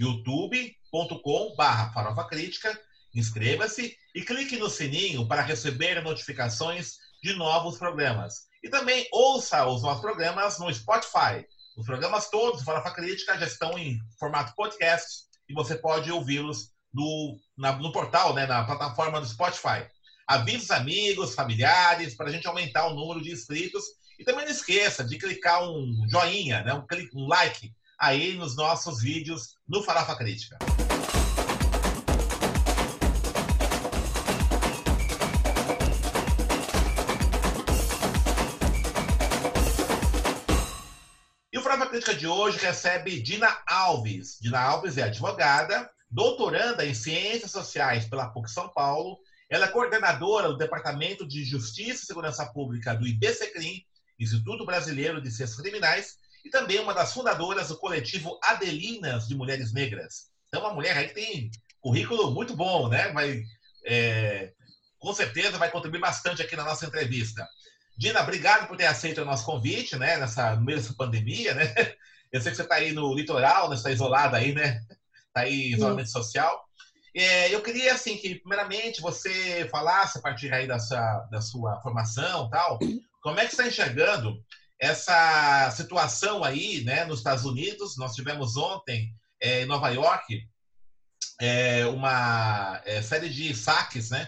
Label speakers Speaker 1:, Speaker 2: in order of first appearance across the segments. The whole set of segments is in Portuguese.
Speaker 1: youtube.com.br Farofa Crítica, inscreva-se e clique no sininho para receber notificações de novos programas. E também ouça os nossos programas no Spotify. Os programas todos, Farofa Crítica, já estão em formato podcast e você pode ouvi-los no, no portal, né, na plataforma do Spotify. Avise os amigos, familiares, para a gente aumentar o número de inscritos. E também não esqueça de clicar um joinha, né, um, clique, um like aí nos nossos vídeos no Farofa Crítica. E o Farofa Crítica de hoje recebe Dina Alves. Dina Alves é advogada, doutoranda em Ciências Sociais pela PUC São Paulo. Ela é coordenadora do Departamento de Justiça e Segurança Pública do IBCCRIM, Instituto Brasileiro de Ciências Criminais, e também uma das fundadoras do coletivo Adelinas de Mulheres Negras. Então, uma mulher aí que tem currículo muito bom, né? Vai, é, com certeza vai contribuir bastante aqui na nossa entrevista. Dina, obrigado por ter aceito o nosso convite, né? Nessa, no meio dessa pandemia, né? Eu sei que você está aí no litoral, né? Está isolada aí, né? Está aí em isolamento Sim. social. É, eu queria, assim, que primeiramente você falasse a partir aí da sua, da sua formação tal, como é que você está enxergando essa situação aí, né, nos Estados Unidos. Nós tivemos ontem é, em Nova York é, uma é, série de saques, né,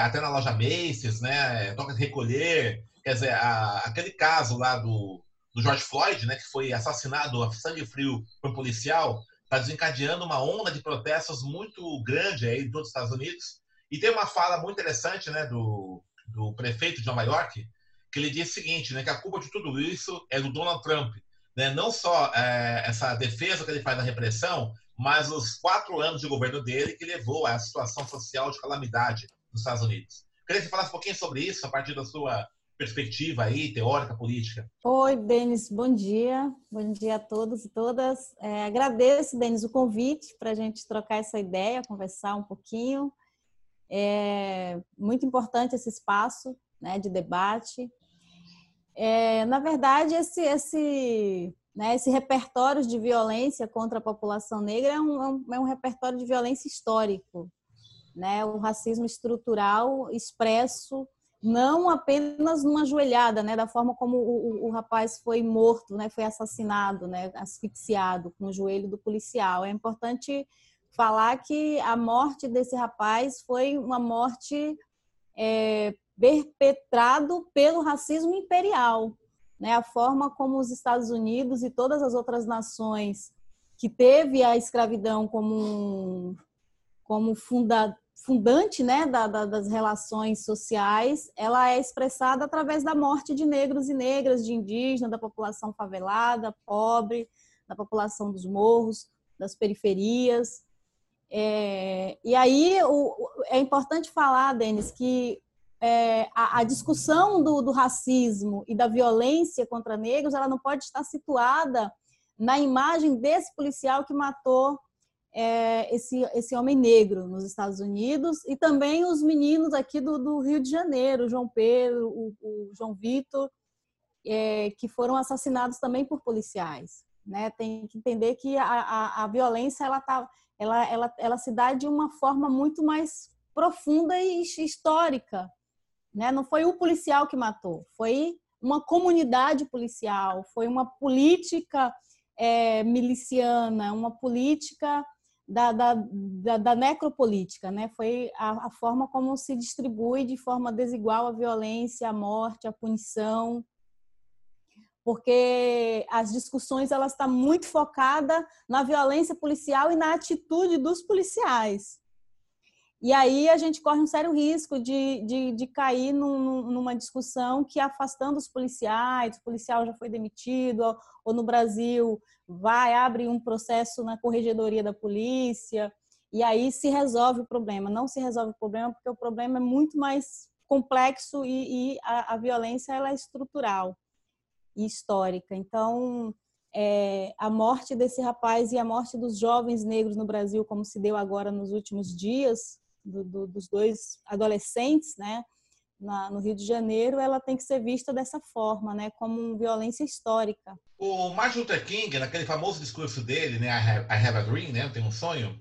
Speaker 1: até na loja Macy's, né, toca de recolher, quer dizer, a, aquele caso lá do, do George Floyd, né, que foi assassinado a sangue frio por um policial, está desencadeando uma onda de protestos muito grande aí em todos os Estados Unidos. E tem uma fala muito interessante, né, do, do prefeito de Nova York, que ele diz o seguinte, né, que a culpa de tudo isso é do Donald Trump. Né? Não só é, essa defesa que ele faz da repressão, mas os quatro anos de governo dele que levou a situação social de calamidade nos Estados Unidos. Queria que você falasse um pouquinho sobre isso, a partir da sua perspectiva aí, teórica, política.
Speaker 2: Oi, Denis, bom dia. Bom dia a todos e todas. É, agradeço, Denis, o convite para a gente trocar essa ideia, conversar um pouquinho. É muito importante esse espaço né, de debate. É, na verdade, esse, esse, né, esse repertório de violência contra a população negra é um, é um é repertório de violência histórico. Né? O racismo estrutural expresso não apenas numa joelhada, né, da forma como o, o, o, rapaz foi morto, né, foi assassinado, né, asfixiado com o joelho do policial. É importante falar que a morte desse rapaz foi uma morte é, perpetrado pelo racismo imperial, né? A forma como os Estados Unidos e todas as outras nações que teve a escravidão como um, como funda, fundante, né, da, da, das relações sociais, ela é expressada através da morte de negros e negras, de indígenas, da população favelada, pobre, da população dos morros, das periferias. É, e aí o, é importante falar, Denis, que é, a, a, discussão do, do, racismo e da violência contra negros ela não pode estar situada na imagem desse policial que matou é, esse, esse homem negro nos Estados Unidos e também os meninos aqui do, do Rio de Janeiro, João Pedro, o, o João Vitor, é, que foram assassinados também por policiais. Né? Tem que entender que a, a, a violência ela, tá, ela, ela, ela se dá de uma forma muito mais profunda e histórica né? Não foi o policial que matou, foi uma comunidade policial, foi uma política é, miliciana, uma política da, da, da, da necropolítica, né? Foi a, a, forma como se distribui de forma desigual a violência, a morte, a punição, porque as discussões elas estão muito focadas na violência policial e na atitude dos policiais. E aí a gente corre um sério risco de, de, de cair num, numa discussão que afastando os policiais, o policial já foi demitido, ou, ou, no Brasil vai, abre um processo na corregedoria da polícia, e aí se resolve o problema. Não se resolve o problema porque o problema é muito mais complexo e, e a, a, violência ela é estrutural e histórica. Então, é, a morte desse rapaz e a morte dos jovens negros no Brasil, como se deu agora nos últimos dias, do, do, dos dois adolescentes, né, na, no Rio de Janeiro, ela tem que ser vista dessa forma, né, como violência histórica.
Speaker 1: O Martin Luther King, naquele famoso discurso dele, né, I Have, I have a Dream, né, eu tenho um sonho,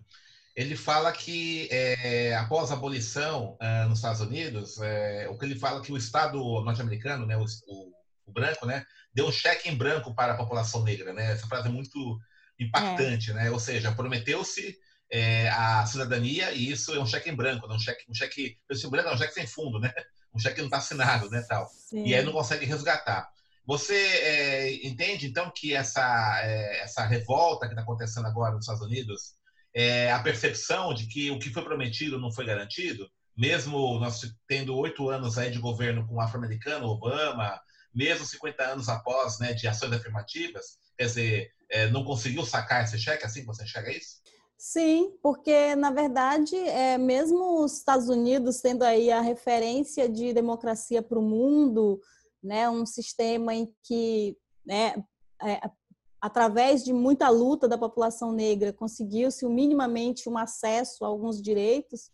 Speaker 1: ele fala que é, após a abolição uh, nos Estados Unidos, é, o que ele fala que o Estado norte-americano, né, o, o, o, branco, né, deu um cheque em branco para a população negra, né? Essa frase é muito impactante, é. né? Ou seja, prometeu-se é, a cidadania e isso é um cheque em branco, né? um cheque, um cheque, esse branco é um cheque sem fundo, né? Um cheque que não está assinado, né, tal. Sim. E aí não consegue resgatar. Você é, entende então que essa é, essa revolta que está acontecendo agora nos Estados Unidos é, a percepção de que o que foi prometido não foi garantido, mesmo nós tendo oito anos aí de governo com afro-americano, Obama, mesmo 50 anos após né, de ações afirmativas, quer dizer, é, não conseguiu sacar esse cheque, assim que você enxerga isso?
Speaker 2: Sim, porque na verdade, é, mesmo os Estados Unidos tendo aí a referência de democracia para o mundo, né, um sistema em que né, é, através de muita luta da população negra, conseguiu-se minimamente um acesso a alguns direitos,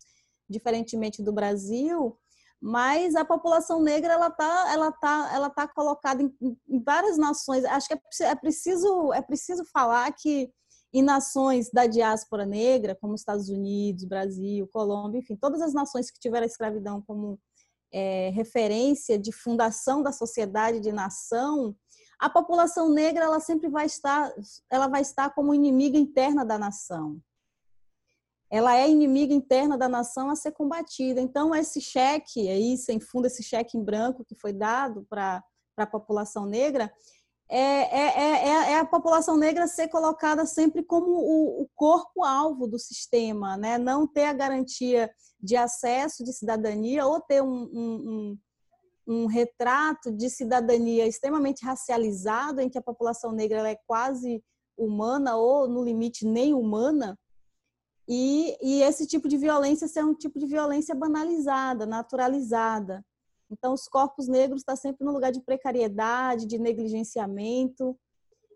Speaker 2: diferentemente do Brasil, mas a população negra ela tá ela tá ela tá colocada em, em várias nações. Acho que é, é, preciso é preciso falar que em nações da diáspora negra, como Estados Unidos, Brasil, Colômbia, enfim, todas as nações que tiveram a escravidão como é, referência de fundação da sociedade de nação, a população negra ela sempre vai estar, ela vai estar como inimiga interna da nação. Ela é inimiga interna da nação a ser combatida. Então, esse cheque aí, sem fundo, esse cheque em branco que foi dado para a população negra, é, é, é, é, a população negra ser colocada sempre como o, o corpo-alvo do sistema, né? não ter a garantia de acesso de cidadania ou ter um, um, um retrato de cidadania extremamente racializado, em que a população negra é quase humana ou, no limite, nem humana, e, e esse tipo de violência ser um tipo de violência banalizada, naturalizada. Então, os corpos negros estão tá sempre no lugar de precariedade, de negligenciamento,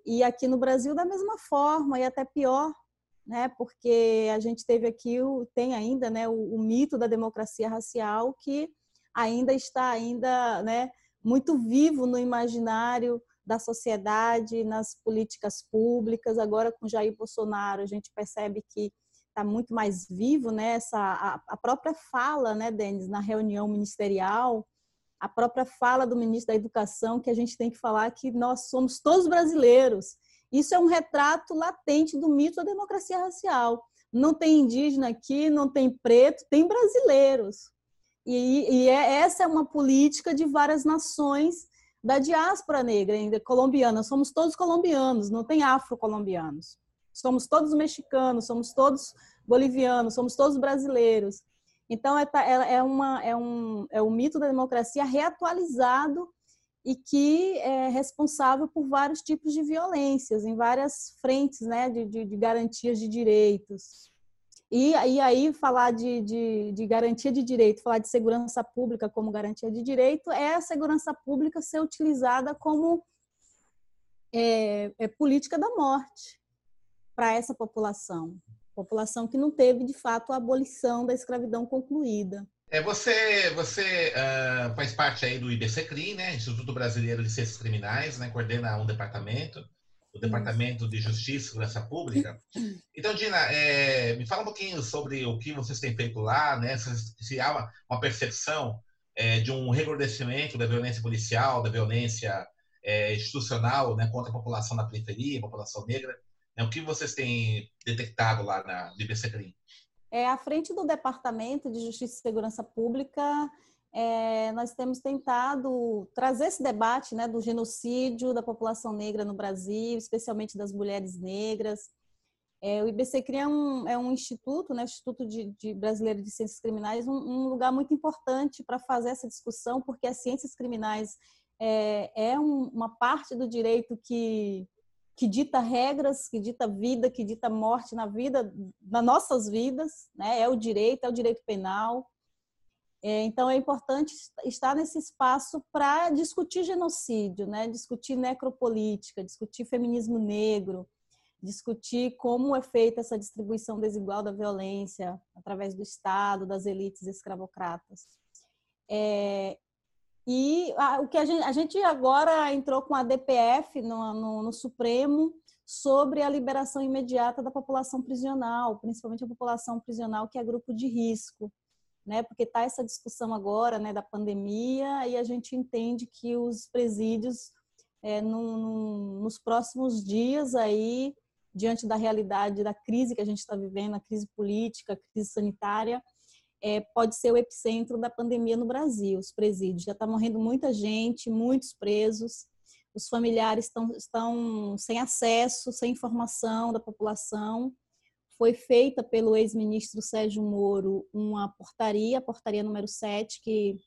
Speaker 2: e aqui no Brasil da mesma forma, e até pior, né? Porque a gente teve aqui, tem ainda, né, o, o mito da democracia racial que ainda está ainda, né, muito vivo no imaginário da sociedade, nas políticas públicas. Agora com Jair Bolsonaro, a gente percebe que está muito mais vivo, né? Essa, a, a própria fala, né, Denis, na reunião ministerial, a própria fala do ministro da Educação, que a gente tem que falar que nós somos todos brasileiros. Isso é um retrato latente do mito da democracia racial. Não tem indígena aqui, não tem preto, tem brasileiros. E, e é, essa é uma política de várias nações da diáspora negra, ainda colombiana. Somos todos colombianos, não tem afro-colombianos. Somos todos mexicanos, somos todos bolivianos, somos todos brasileiros. Então, é, é, é, uma, é, um, é um mito da democracia reatualizado e que é responsável por vários tipos de violências, em várias frentes né, de, de, de garantias de direitos. E, e aí falar de, de, de, garantia de direito, falar de segurança pública como garantia de direito, é a segurança pública ser utilizada como é, é política da morte para essa população. População que não teve, de fato, a abolição da escravidão concluída.
Speaker 1: É, você você uh, faz parte aí do IBCCRIM, né, Instituto Brasileiro de Ciências Criminais, né, coordena um departamento o Departamento de Justiça e Segurança Pública. Então, Dina, é, me fala um pouquinho sobre o que vocês têm feito lá, né? Se, se há uma, uma percepção é, de um recrudescimento da violência policial, da violência é, institucional né, contra a população da periferia, população negra. Né? O que vocês têm detectado lá na IBC Crim?
Speaker 2: É, à frente do Departamento de Justiça e Segurança Pública, é, nós temos tentado trazer esse debate né, do genocídio da população negra no Brasil, especialmente das mulheres negras. É, o IBCCRI é um, é um instituto, né, Instituto de, de Brasileiro de Ciências Criminais, um, um lugar muito importante para fazer essa discussão, porque as ciências criminais é, é um, uma parte do direito que que dita regras, que dita vida, que dita morte na vida, nas nossas vidas, né? É o direito, é o direito penal. É, então é importante estar nesse espaço para discutir genocídio, né? Discutir necropolítica, discutir feminismo negro, discutir como é feita essa distribuição desigual da violência através do Estado, das elites escravocratas. É, e a, o que a gente, a gente agora entrou com a DPF no, no, no Supremo sobre a liberação imediata da população prisional, principalmente a população prisional que é grupo de risco, né? Porque está essa discussão agora, né, da pandemia e a gente entende que os presídios é, no, no, nos próximos dias aí, diante da realidade da crise que a gente está vivendo, a crise política, a crise sanitária, é, pode ser o epicentro da pandemia no Brasil, os presídios. Já está morrendo muita gente, muitos presos, os familiares estão, estão sem acesso, sem informação da população. Foi feita pelo ex-ministro Sérgio Moro uma portaria, a portaria número 7, que,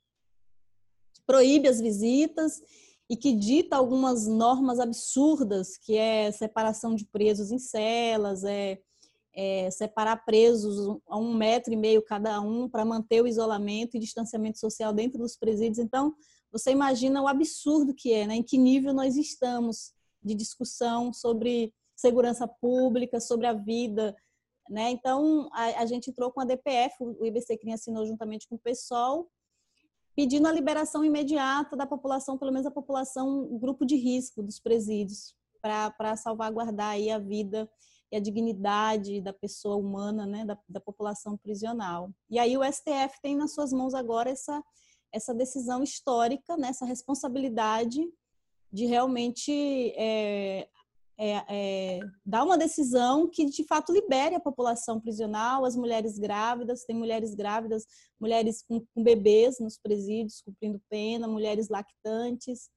Speaker 2: que proíbe as visitas e que dita algumas normas absurdas, que é separação de presos em celas, é é, separar presos a um metro e meio cada um para manter o isolamento e distanciamento social dentro dos presídios. Então, você imagina o absurdo que é, né? em que nível nós estamos de discussão sobre segurança pública, sobre a vida. Né? Então, a, a gente entrou com a DPF, o IBC CRIM assinou juntamente com o PSOL, pedindo a liberação imediata da população, pelo menos a população, grupo de risco dos presídios, para salvaguardar aí a vida e a dignidade da pessoa humana, né, da, da população prisional. E aí o STF tem nas suas mãos agora essa, essa decisão histórica, né, essa responsabilidade de realmente é, é, é, dar uma decisão que de fato libere a população prisional, as mulheres grávidas, tem mulheres grávidas, mulheres com, com bebês nos presídios cumprindo pena, mulheres lactantes,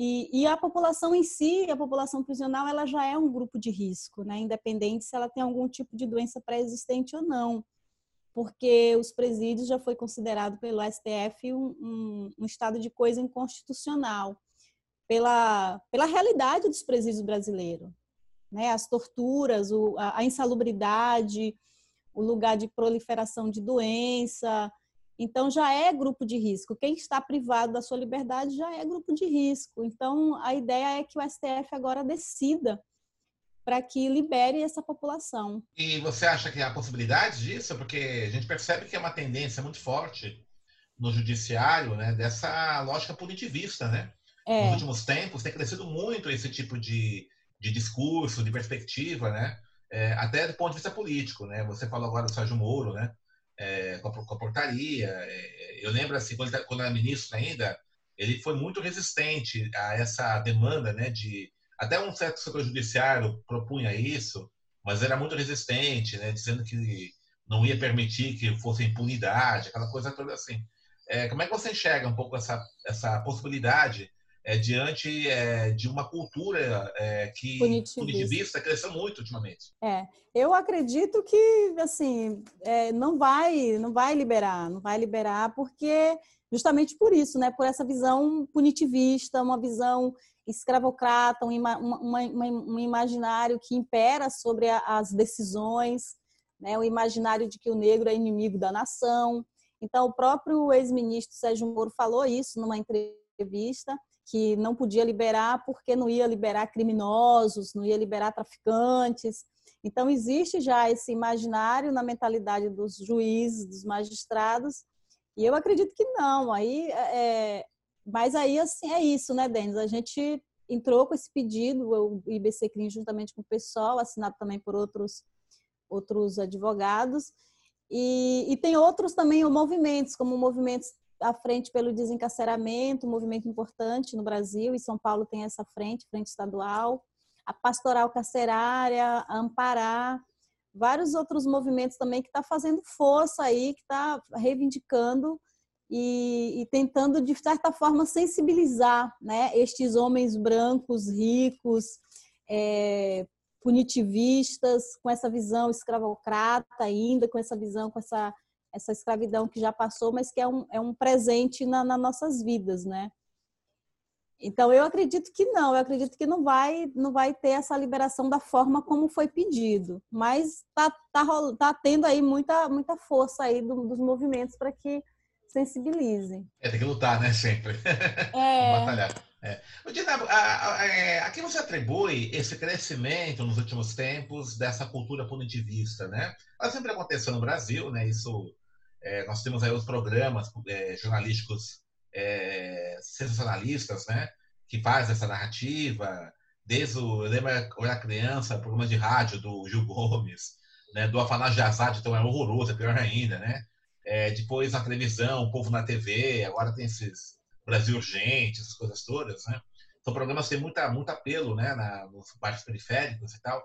Speaker 2: e, e, a população em si, a população prisional, ela já é um grupo de risco, né? independente se ela tem algum tipo de doença pré-existente ou não, porque os presídios já foi considerado pelo STF um, um, um estado de coisa inconstitucional, pela, pela realidade dos presídios brasileiros. Né? As torturas, o, a, a insalubridade, o lugar de proliferação de doença, então, já é grupo de risco. Quem está privado da sua liberdade já é grupo de risco. Então, a ideia é que o STF agora decida para que libere essa população.
Speaker 1: E você acha que há possibilidade disso? Porque a gente percebe que é uma tendência muito forte no judiciário, né, dessa lógica punitivista, né? É. Nos últimos tempos tem crescido muito esse tipo de, de discurso, de perspectiva, né? É, até do ponto de vista político, né? Você falou agora do Sérgio Moro, né? É, com, a, com, a, portaria. É, eu lembro, assim, quando, quando era ministro ainda, ele foi muito resistente a essa demanda, né, de... Até um certo setor judiciário propunha isso, mas era muito resistente, né, dizendo que não ia permitir que fosse impunidade, aquela coisa toda assim. É, como é que você enxerga um pouco essa, essa possibilidade é, diante é, de uma cultura é, que punitivista. punitivista cresceu muito ultimamente.
Speaker 2: É, eu acredito que assim é, não vai, não vai liberar, não vai liberar porque justamente por isso, né, por essa visão punitivista, uma visão escravocrata, um, uma, uma, um imaginário que impera sobre a, as decisões, né, o imaginário de que o negro é inimigo da nação. Então, o próprio ex-ministro Sérgio Moro falou isso numa entrevista que não podia liberar porque não ia liberar criminosos, não ia liberar traficantes. Então, existe já esse imaginário na mentalidade dos juízes, dos magistrados, e eu acredito que não. Aí, é... Mas aí, assim, é isso, né, Denis? A gente entrou com esse pedido, o IBC CRIM, juntamente com o pessoal, assinado também por outros, outros advogados, e, e tem outros também movimentos, como movimentos à frente pelo desencarceramento, um movimento importante no Brasil, e São Paulo tem essa frente, frente estadual, a pastoral carcerária, a Amparar, vários outros movimentos também que está fazendo força aí, que está reivindicando e, e, tentando, de certa forma, sensibilizar né, estes homens brancos, ricos, é, punitivistas, com essa visão escravocrata ainda, com essa visão, com essa essa escravidão que já passou, mas que é um, é um presente na, nas nossas vidas, né? Então eu acredito que não, eu acredito que não vai, não vai ter essa liberação da forma como foi pedido, mas tá, tá, tá tendo aí muita, muita força aí do, dos movimentos para que sensibilizem.
Speaker 1: É, tem que lutar, né, sempre. É. Batalhar. É. Dina, a, a, é, a, que você atribui esse crescimento nos últimos tempos dessa cultura punitivista, né? Ela sempre aconteceu no Brasil, né? Isso, é, nós temos aí os programas é, jornalísticos é, sensacionalistas, né? Que faz essa narrativa. Desde o, eu lembro quando era criança, programa de rádio do Gil Gomes, né? Do Afanásio Azad, então é horroroso, é pior ainda, né? É, depois na televisão, o povo na TV, agora tem esses Brasil Urgente, essas coisas todas, né? São programas que têm muita, muito apelo, né? Na, nos bairros periféricos e tal.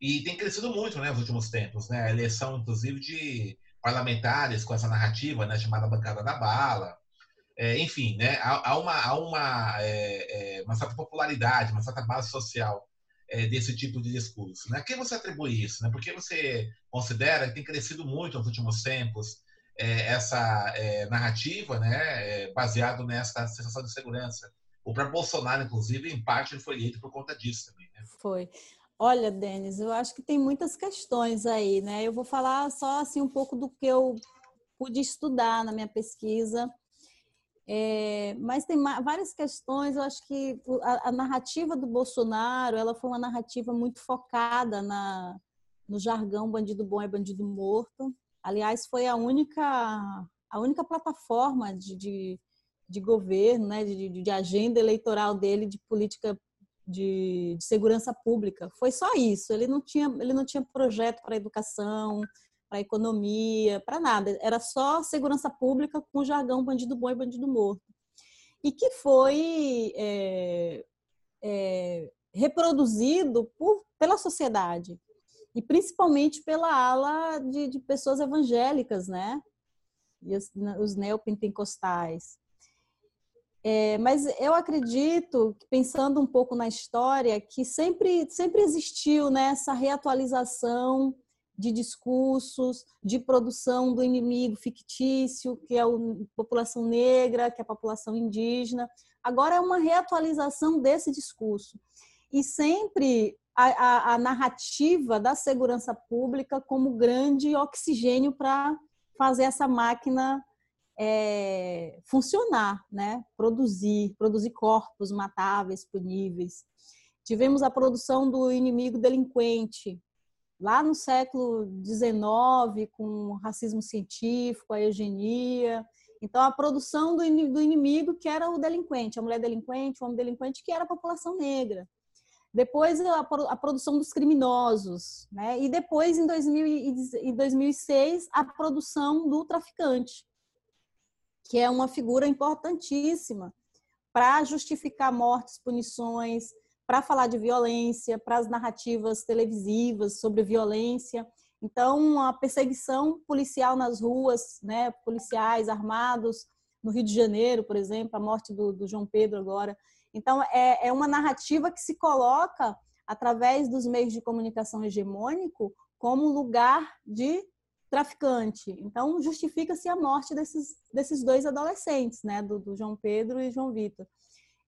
Speaker 1: E tem crescido muito, né? Nos últimos tempos, né? A eleição, inclusive, de parlamentares com essa narrativa, né? Chamada Bancada da Bala, é, enfim, né, há, há uma, há uma, é, é, uma certa popularidade, uma certa base social é, desse tipo de discurso. Né? A quem você atribui isso? Né? Porque você considera que tem crescido muito nos últimos tempos é, essa é, narrativa né, baseado nessa sensação de segurança? O próprio Bolsonaro, inclusive, em parte, ele foi eleito por conta disso também. Né?
Speaker 2: Foi. Olha, Denis, eu acho que tem muitas questões aí, né? Eu vou falar só assim um pouco do que eu pude estudar na minha pesquisa é, mas tem várias questões. Eu acho que a, a, narrativa do Bolsonaro ela foi uma narrativa muito focada na, no jargão bandido bom é bandido morto. Aliás, foi a única a única plataforma de, de, de governo, né, de, de, agenda eleitoral dele de política de, de segurança pública. Foi só isso. Ele não tinha ele não tinha projeto para educação, para economia, para nada. Era só segurança pública com jargão bandido bom e bandido morto. E que foi é, é, reproduzido por, pela sociedade e principalmente pela ala de, de pessoas evangélicas, né? E os, os neopentecostais. É, mas eu acredito, pensando um pouco na história, que sempre, sempre existiu né, essa reatualização de discursos, de produção do inimigo fictício, que é a população negra, que é a população indígena. Agora é uma reatualização desse discurso. E sempre a, a, a narrativa da segurança pública como grande oxigênio para fazer essa máquina é, funcionar, né? produzir, produzir corpos matáveis, puníveis. Tivemos a produção do inimigo delinquente, lá no século XIX, com o racismo científico, a eugenia. Então, a produção do inimigo, que era o delinquente, a mulher delinquente, o homem delinquente, que era a população negra. Depois, a, produção dos criminosos. Né? E depois, em, 2006, a produção do traficante, que é uma figura importantíssima para justificar mortes, punições, para falar de violência, para as narrativas televisivas sobre violência. Então, a perseguição policial nas ruas, né, policiais armados, no Rio de Janeiro, por exemplo, a morte do, do João Pedro agora. Então, é, é uma narrativa que se coloca através dos meios de comunicação hegemônico como lugar de traficante. Então, justifica-se a morte desses, desses dois adolescentes, né, do, do João Pedro e João Vitor.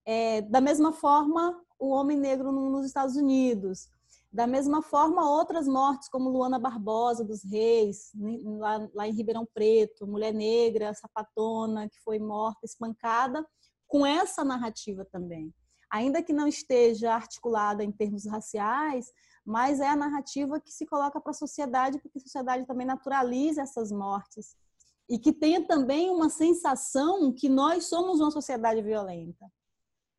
Speaker 2: É, da mesma forma, o homem negro nos Estados Unidos. Da mesma forma, outras mortes, como Luana Barbosa dos Reis, lá, lá em Ribeirão Preto, mulher negra, sapatona, que foi morta, espancada, com essa narrativa também. Ainda que não esteja articulada em termos raciais, mas é a narrativa que se coloca para a sociedade, porque a sociedade também naturaliza essas mortes. E que tenha também uma sensação que nós somos uma sociedade violenta.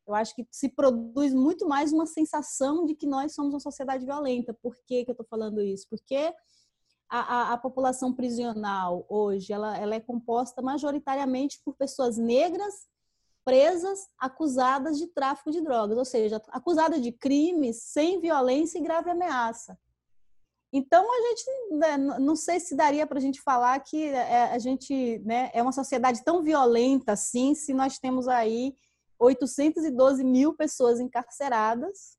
Speaker 2: Eu acho que se produz muito mais uma sensação de que nós somos uma sociedade violenta. Por que, que eu estou falando isso? Porque a, a, a, população prisional hoje ela, ela é composta majoritariamente por pessoas negras presas acusadas de tráfico de drogas, ou seja, acusadas de crimes sem violência e grave ameaça. Então a gente né, não sei se daria para a gente falar que é, a gente né, é uma sociedade tão violenta assim, se nós temos aí 812 mil pessoas encarceradas,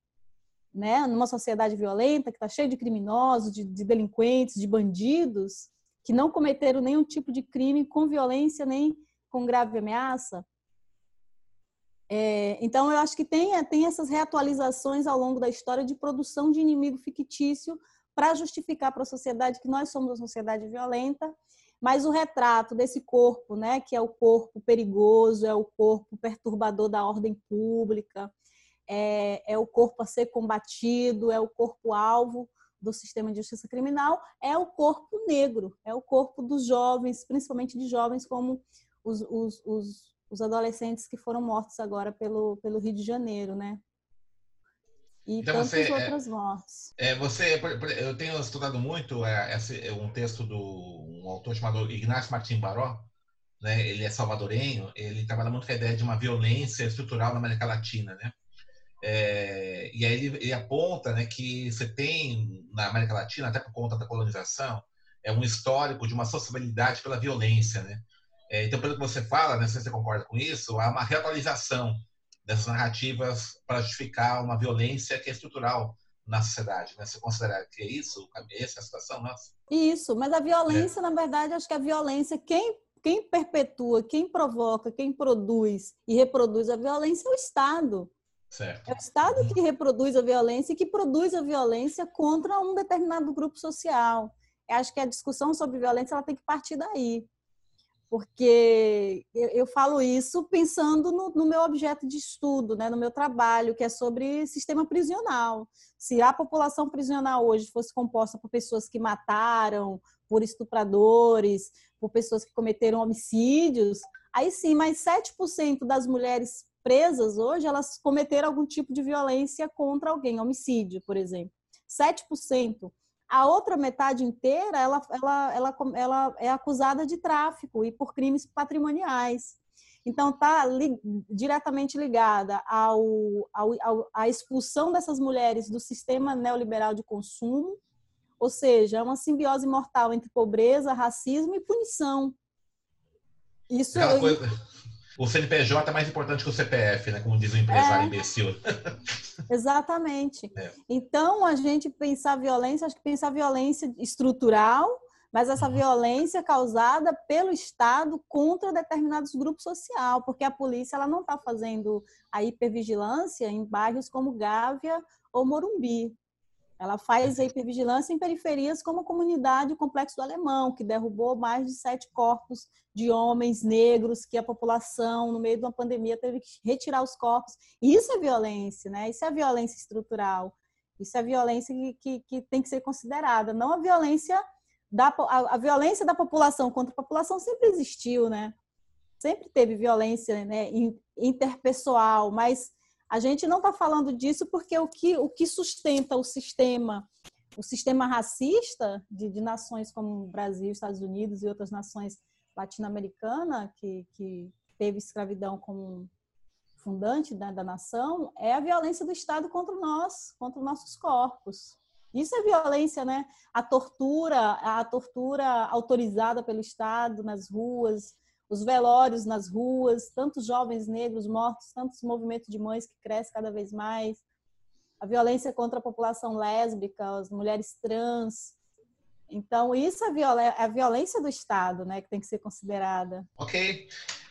Speaker 2: né, numa sociedade violenta que está cheia de criminosos, de, de, delinquentes, de bandidos que não cometeram nenhum tipo de crime com violência nem com grave ameaça. É, então, eu acho que tem, tem essas reatualizações ao longo da história de produção de inimigo fictício para justificar para a sociedade que nós somos uma sociedade violenta, mas o retrato desse corpo, né, que é o corpo perigoso, é o corpo perturbador da ordem pública, é, é o corpo a ser combatido, é o corpo alvo do sistema de justiça criminal, é o corpo negro, é o corpo dos jovens, principalmente de jovens como os, os, os os adolescentes que foram mortos agora pelo, pelo Rio de Janeiro, né? E então tantas você, é, outras é, mortes.
Speaker 1: É, você, eu tenho estudado muito é, esse, é um texto do um autor chamado Ignacio Martim Baró, né? Ele é salvadorenho, ele trabalha muito com a ideia de uma violência estrutural na América Latina, né? É, e aí ele, ele, aponta né, que você tem na América Latina, até por conta da colonização, é um histórico de uma sociabilidade pela violência, né? É, então, pelo que você fala, né, se você concorda com isso, há uma reatualização dessas narrativas para justificar uma violência que é estrutural na sociedade. Né? Você considera que é isso? Essa é a situação nossa?
Speaker 2: Isso, mas a violência, é. na verdade, acho que a violência, quem, quem perpetua, quem provoca, quem produz e reproduz a violência é o Estado.
Speaker 1: Certo.
Speaker 2: É o Estado uhum. que reproduz a violência e que produz a violência contra um determinado grupo social. Eu acho que a discussão sobre violência ela tem que partir daí porque eu, eu falo isso pensando no, no, meu objeto de estudo, né, no meu trabalho, que é sobre sistema prisional. Se a população prisional hoje fosse composta por pessoas que mataram, por estupradores, por pessoas que cometeram homicídios, aí sim, mais 7% das mulheres presas hoje, elas cometeram algum tipo de violência contra alguém, homicídio, por exemplo. 7%. A outra metade inteira, ela, ela, ela, ela é acusada de tráfico e por crimes patrimoniais. Então, está li, diretamente ligada ao, ao, ao, à expulsão dessas mulheres do sistema neoliberal de consumo, ou seja, é uma simbiose mortal entre pobreza, racismo e punição.
Speaker 1: Isso é coisa, o CNPJ é mais importante que o CPF, né? Como diz o empresário é. imbecil.
Speaker 2: Exatamente. É. Então, a gente pensar violência, acho que pensar violência estrutural, mas essa uhum. violência causada pelo Estado contra determinados grupos sociais, porque a polícia ela não está fazendo a hipervigilância em bairros como Gávea ou Morumbi. Ela faz a hipervigilância em periferias como a comunidade o Complexo do Alemão, que derrubou mais de sete corpos de homens negros que a população, no meio de uma pandemia, teve que retirar os corpos. Isso é violência, né? Isso é violência estrutural. Isso é violência que, que, que tem que ser considerada. Não a violência da a, a, violência da população contra a população sempre existiu, né? Sempre teve violência né, interpessoal, mas a gente não está falando disso porque o que, o que sustenta o sistema, o sistema racista de, de nações como Brasil, Estados Unidos e outras nações latino-americanas, que, que teve escravidão como fundante da, da nação, é a violência do Estado contra nós, contra os nossos corpos. Isso é violência, né? A tortura, a tortura autorizada pelo Estado nas ruas, os velórios nas ruas, tantos jovens negros mortos, tantos movimentos de mães que crescem cada vez mais, a violência contra a população lésbica, as mulheres trans. Então, isso é, é a violência do Estado, né, que tem que ser considerada.
Speaker 1: Ok.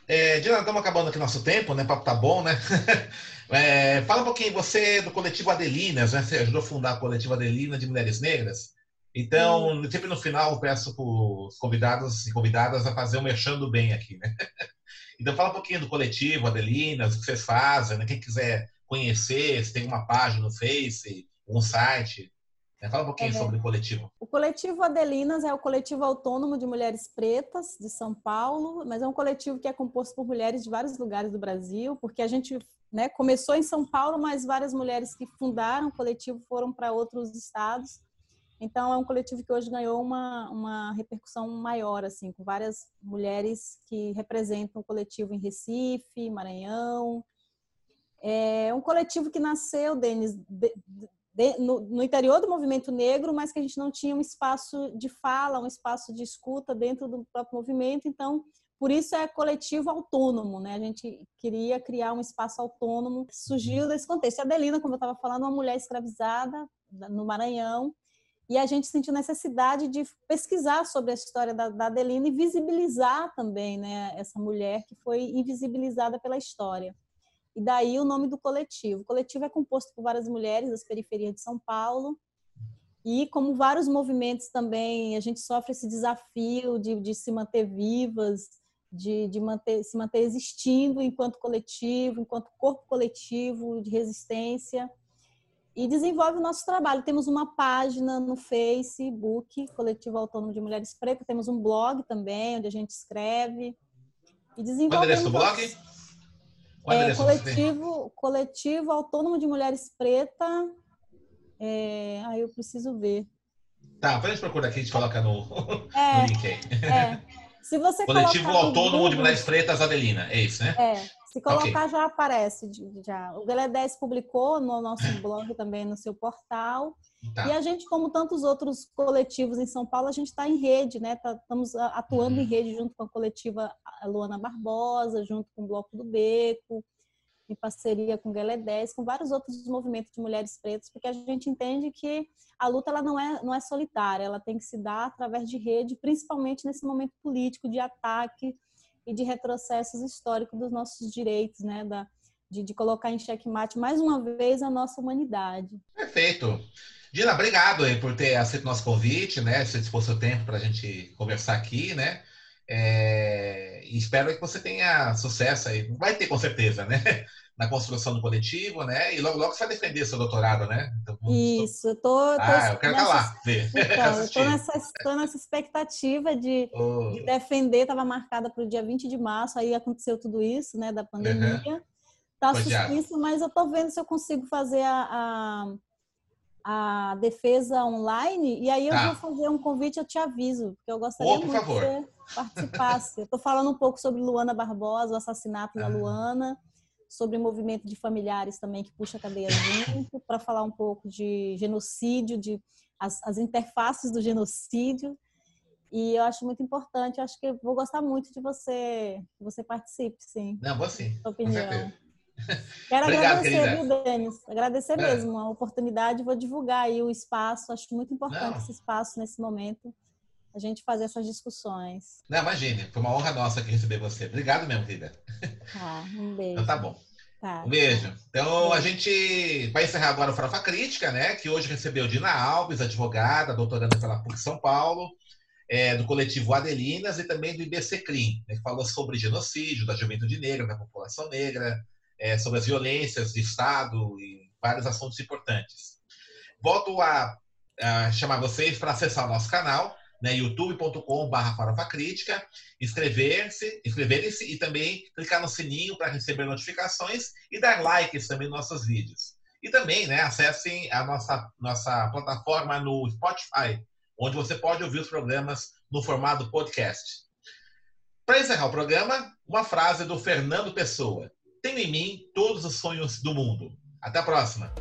Speaker 1: É, Diana, estamos acabando aqui nosso tempo, né? O papo tá bom, né? é, fala um pouquinho, você do coletivo Adelinas, né? Você ajudou a fundar o coletivo Adelina de Mulheres Negras. Então, hum. sempre no final, peço para os convidados e convidadas a fazer um mexendo bem aqui, né? Então, fala um pouquinho do coletivo, Adelinas, o que vocês fazem, né? Quem quiser conhecer, se tem uma página no Face, um site. Né? Fala um pouquinho é, sobre o coletivo.
Speaker 2: O coletivo Adelinas é o coletivo autônomo de mulheres pretas de São Paulo, mas é um coletivo que é composto por mulheres de vários lugares do Brasil, porque a gente né, começou em São Paulo, mas várias mulheres que fundaram o coletivo foram para outros estados. Então, é um coletivo que hoje ganhou uma, uma repercussão maior, assim, com várias mulheres que representam o coletivo em Recife, Maranhão. É um coletivo que nasceu, Denis, de, de, no, no, interior do movimento negro, mas que a gente não tinha um espaço de fala, um espaço de escuta dentro do próprio movimento. Então, por isso é coletivo autônomo, né? A gente queria criar um espaço autônomo. Surgiu desse contexto. A Adelina, como eu estava falando, uma mulher escravizada no Maranhão, e a gente sentiu necessidade de pesquisar sobre a história da, da Adelina e visibilizar também né, essa mulher que foi invisibilizada pela história. e daí o nome do coletivo. O coletivo é composto por várias mulheres das periferias de São Paulo, e como vários movimentos também, a gente sofre esse desafio de, de se manter vivas, de, de manter, se manter existindo enquanto coletivo, enquanto corpo coletivo de resistência e desenvolve o nosso trabalho. Temos uma página no Facebook, Coletivo Autônomo de Mulheres Pretas, temos um blog também, onde a gente escreve
Speaker 1: e desenvolve. Qual é o endereço do blog?
Speaker 2: Qual é, coletivo, coletivo Autônomo de Mulheres Preta. É, aí eu preciso ver.
Speaker 1: Tá, depois a gente procura aqui, a gente coloca no, é, no link aí.
Speaker 2: É. Se você
Speaker 1: Coletivo Autônomo Google, de Mulheres Pretas Adelina, é isso, né?
Speaker 2: É. Se colocar, okay. já aparece. Já. O Galé 10 publicou no nosso blog também, no seu portal. Tá. E a gente, como tantos outros coletivos em São Paulo, a gente está em rede, né? Tá, estamos atuando uhum. em rede junto com a coletiva Luana Barbosa, junto com o Bloco do Beco, em parceria com o Galé 10, com vários outros movimentos de mulheres pretas, porque a gente entende que a luta ela não é, não é solitária, ela tem que se dar através de rede, principalmente nesse momento político de ataque e de retrocessos históricos dos nossos direitos, né? Da, de, de colocar em xeque-mate mais uma vez a nossa humanidade.
Speaker 1: Perfeito. Dina, obrigado aí por ter aceito nosso convite, né? Se dispôs seu tempo para a gente conversar aqui, né? É... espero que você tenha sucesso aí. Vai ter com certeza, né? Na construção do coletivo, né? E logo, logo você vai defender seu doutorado, né?
Speaker 2: Então, Isso, eu tô, tô
Speaker 1: Ah, eu quero estar lá, ver.
Speaker 2: Então, eu tô nessa, tô nessa expectativa de, oh. de defender, estava marcada para o dia 20 de março, aí aconteceu tudo isso, né? Da pandemia. Uhum. Tá suspenso, mas eu tô vendo se eu consigo fazer a, a a defesa online e aí eu tá. vou fazer um convite, eu te aviso, porque eu gostaria oh, muito favor. que você participasse. Estou falando um pouco sobre Luana Barbosa, o assassinato ah. da Luana, sobre o movimento de familiares também que puxa a cadeia junto, para falar um pouco de genocídio, de as, as interfaces do genocídio. E eu acho muito importante, eu acho que vou gostar muito de você, que você participe, sim.
Speaker 1: Não, vou sim.
Speaker 2: Sua opinião. Quero Obrigado, agradecer, querida. viu, Denis? Agradecer é. mesmo a oportunidade. Vou divulgar aí o espaço. Acho muito importante Não. esse espaço nesse momento. A gente fazer essas discussões.
Speaker 1: Não, imagine. Foi uma honra nossa aqui receber você. Obrigado mesmo, querida.
Speaker 2: Tá, um beijo.
Speaker 1: Então tá bom. Tá. Um beijo. Então, a gente vai encerrar agora o Farofa Crítica, né? Que hoje recebeu Dina Alves, advogada, doutoranda pela PUC São Paulo, é, do coletivo Adelinas e também do IBCCRIM, né, que falou sobre genocídio da juventude negra, da população negra, é, sobre as violências de Estado e vários assuntos importantes. Volto a, a chamar vocês para acessar o nosso canal, né, youtube.com.br inscrever-se, inscreverem-se e também clicar no sininho para receber notificações e dar likes também nos nossos vídeos. E também, né, acessem a nossa, nossa plataforma no Spotify, onde você pode ouvir os programas no formato podcast. Para encerrar o programa, uma frase do Fernando Pessoa. Tenho em mim todos os sonhos do mundo. Até a próxima!